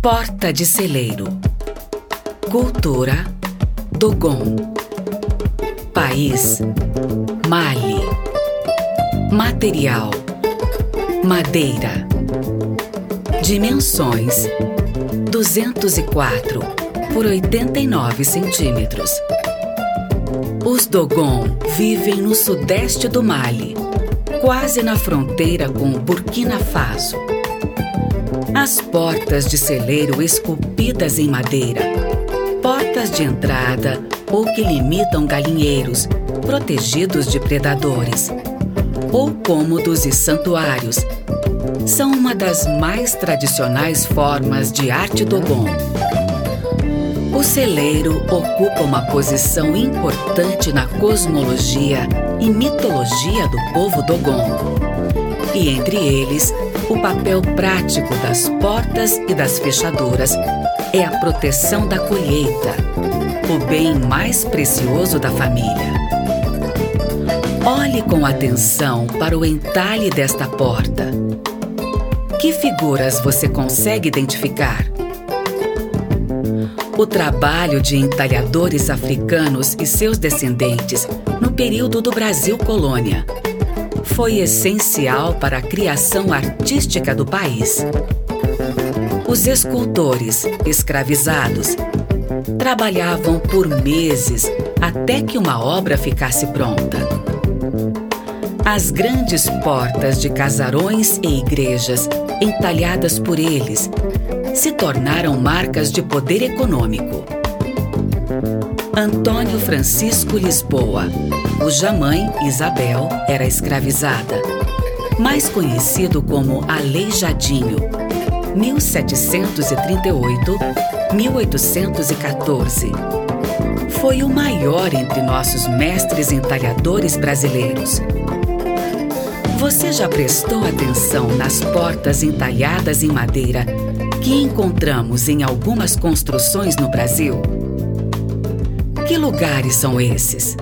Porta de celeiro. Cultura Dogon. País Mali. Material Madeira. Dimensões 204 por 89 centímetros. Os Dogon vivem no sudeste do Mali, quase na fronteira com o Burkina Faso. As portas de celeiro esculpidas em madeira, portas de entrada ou que limitam galinheiros, protegidos de predadores, ou cômodos e santuários, são uma das mais tradicionais formas de arte Dogon. O celeiro ocupa uma posição importante na cosmologia e mitologia do povo Dogon. E entre eles, o papel prático das portas e das fechaduras é a proteção da colheita, o bem mais precioso da família. Olhe com atenção para o entalhe desta porta. Que figuras você consegue identificar? O trabalho de entalhadores africanos e seus descendentes no período do Brasil colônia foi essencial para a criação artística do país. Os escultores, escravizados, trabalhavam por meses até que uma obra ficasse pronta. As grandes portas de casarões e igrejas entalhadas por eles, se tornaram marcas de poder econômico. Antônio Francisco Lisboa, cuja mãe, Isabel, era escravizada, mais conhecido como Aleijadinho, 1738-1814. Foi o maior entre nossos mestres entalhadores brasileiros você já prestou atenção nas portas entalhadas em madeira que encontramos em algumas construções no Brasil? Que lugares são esses?